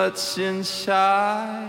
what's inside.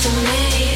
to me.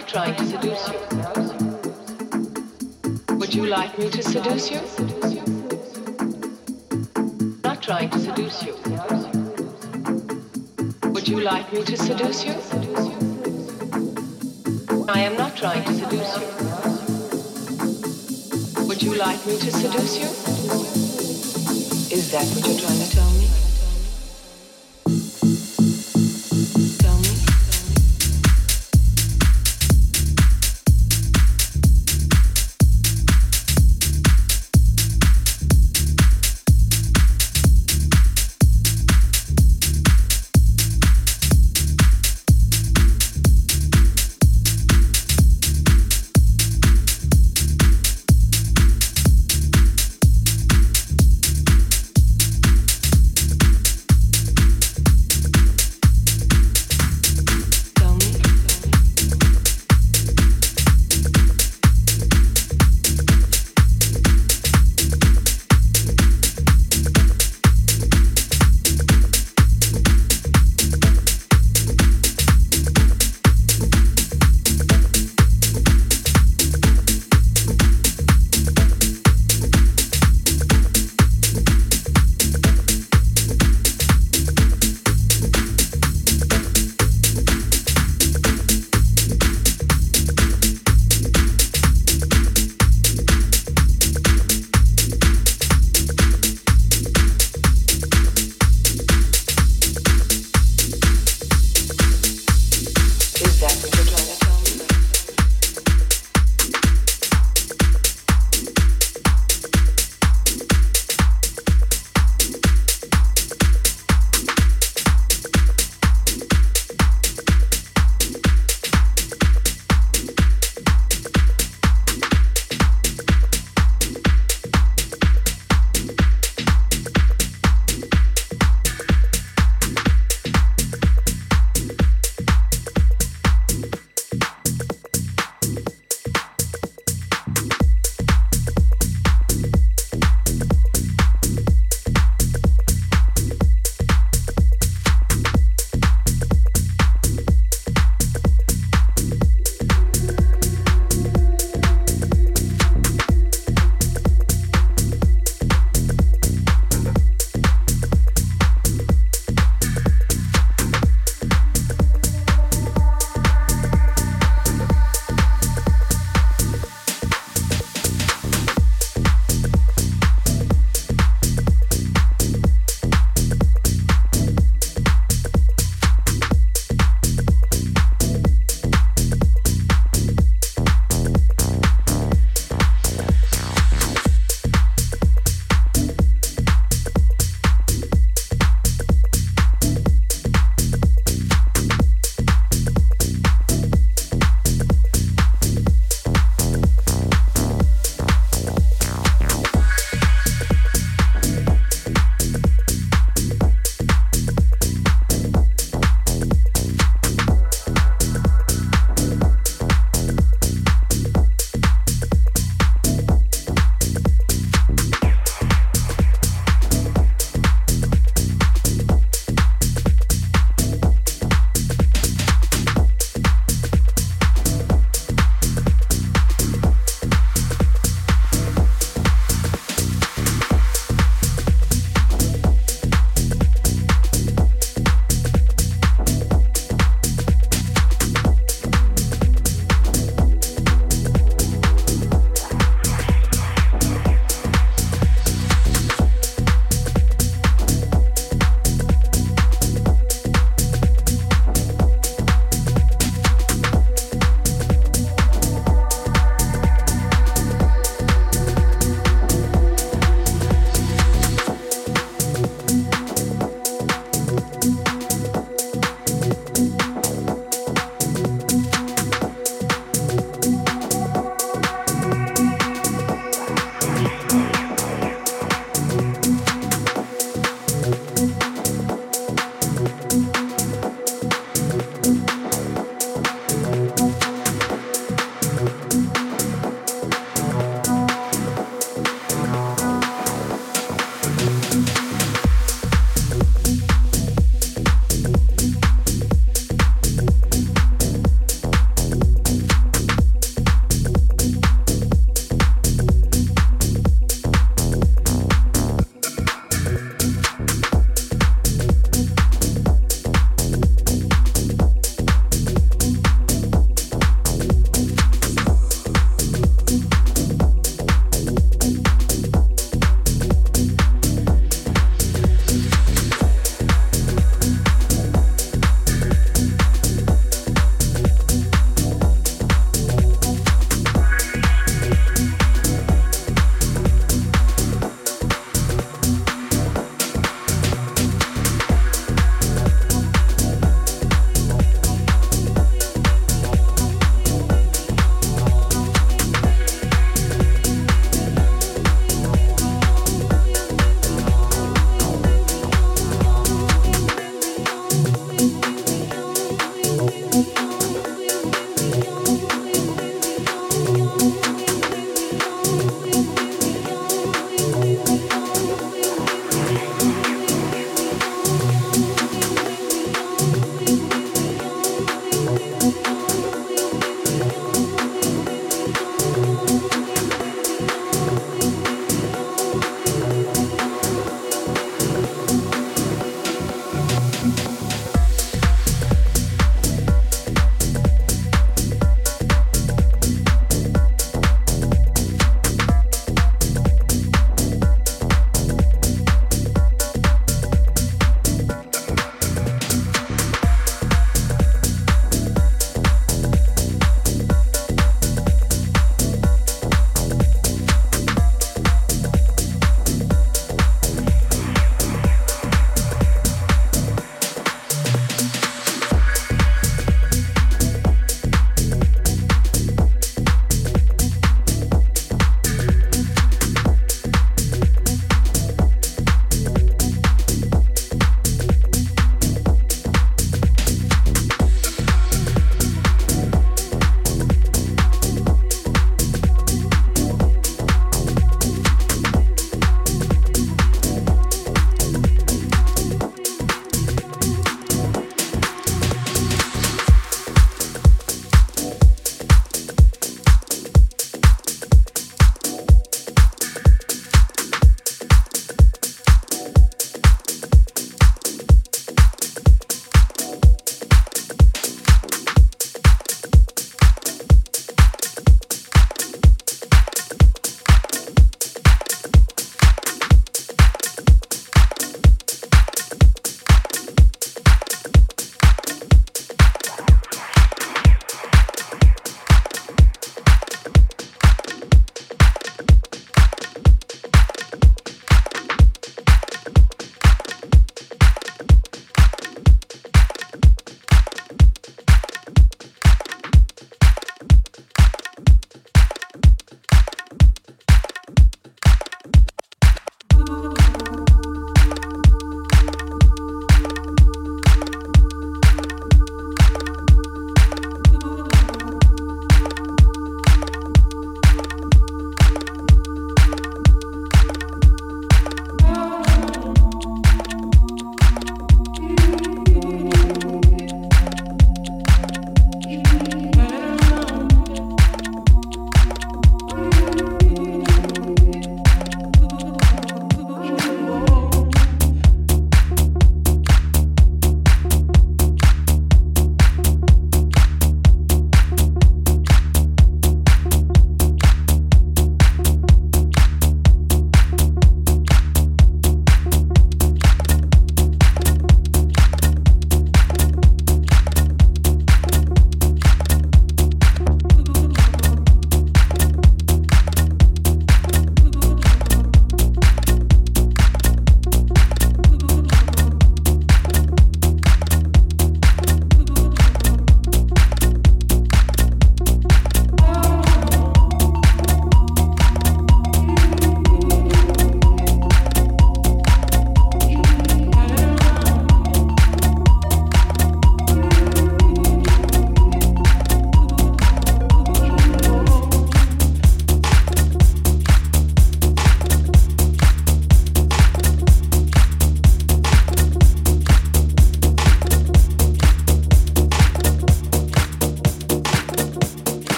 not trying to seduce you. Would you like me to seduce you? Not trying to seduce you. Would you like me to seduce you? I am not trying to seduce you. Would you like me to seduce you? Is that what you're trying to tell me?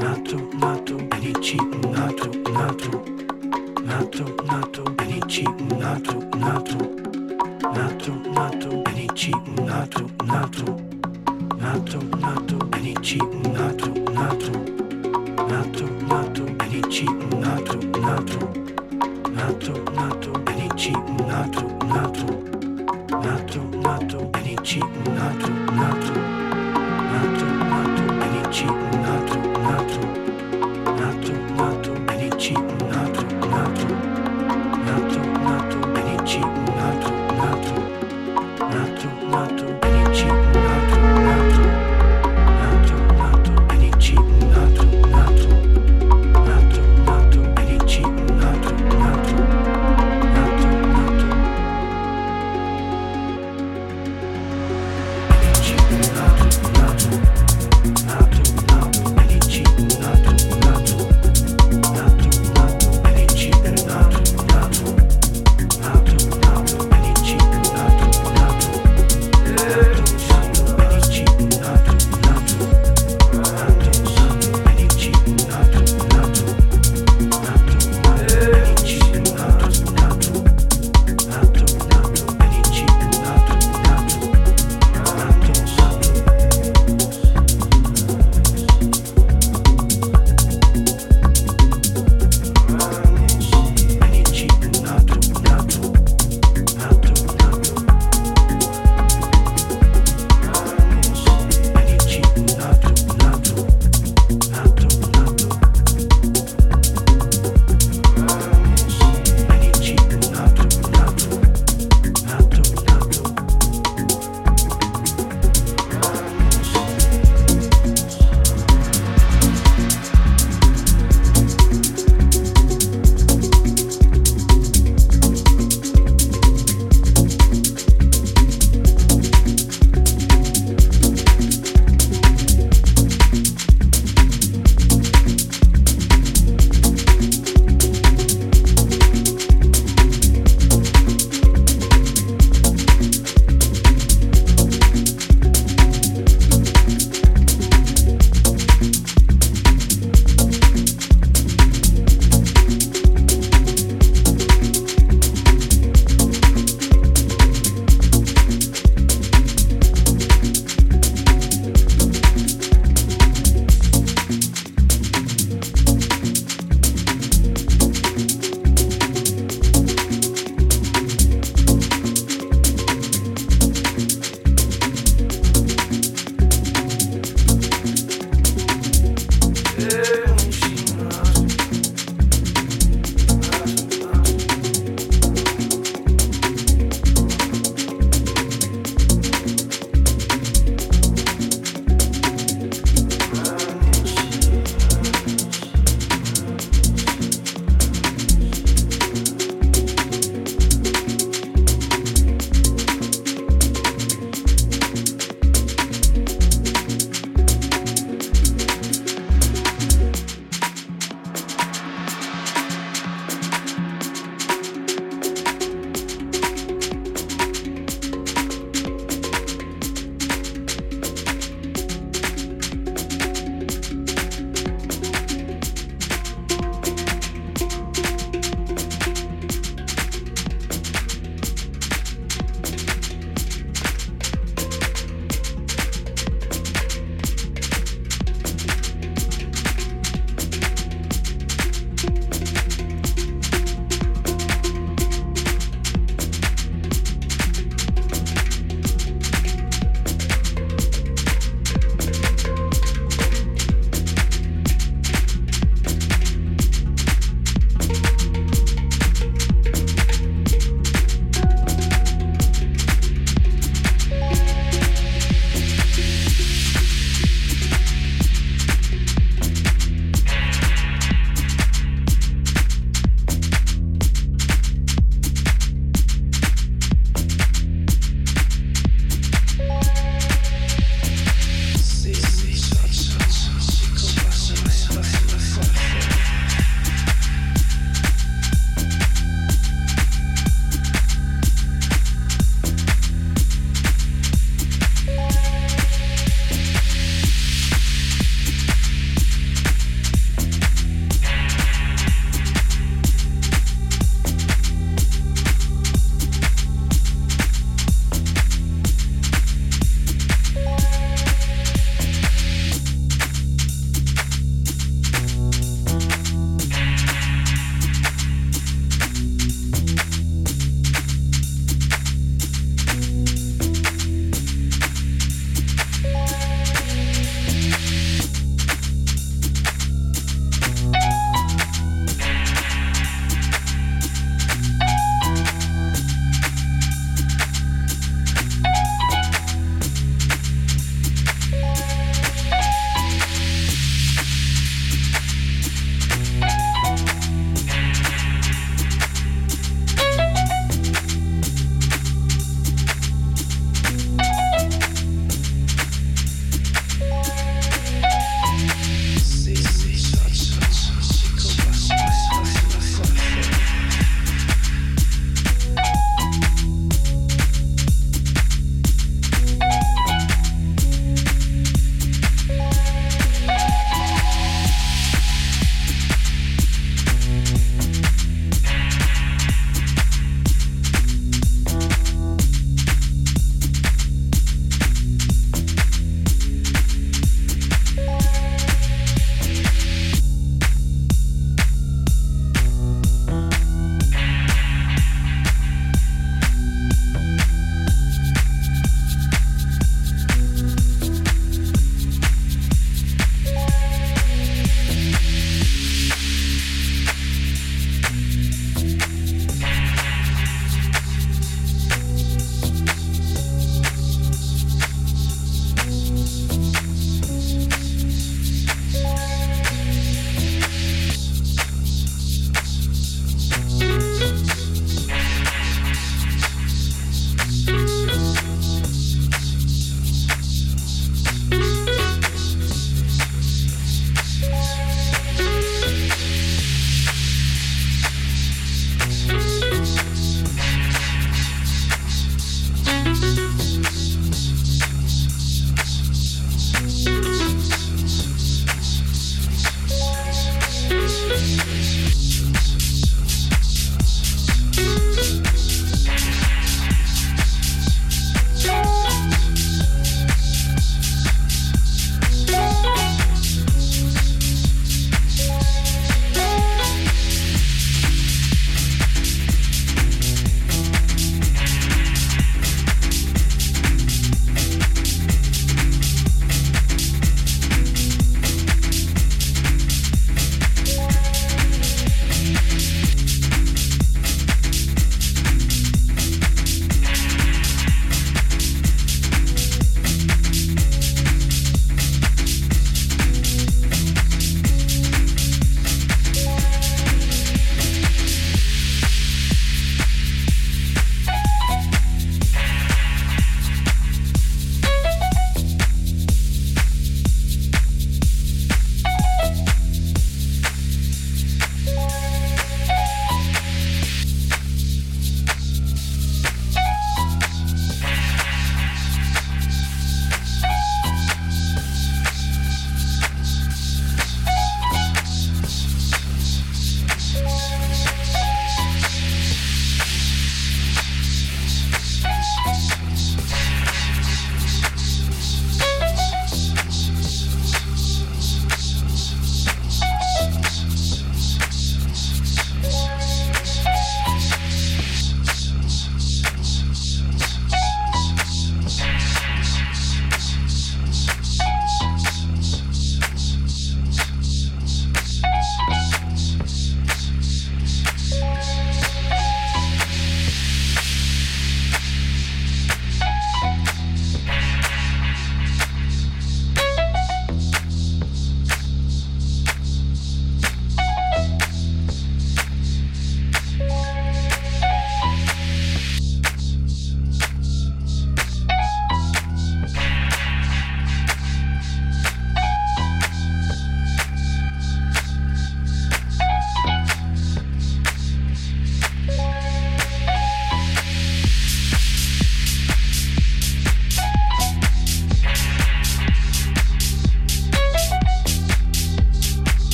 nato, nato, amici, nato, nato, nato, nato, amici, nato, nato, nato, nato, amici, nato, nato, nato, nato, amici, nato, nato, nato, nato, amici, nato, nato. nato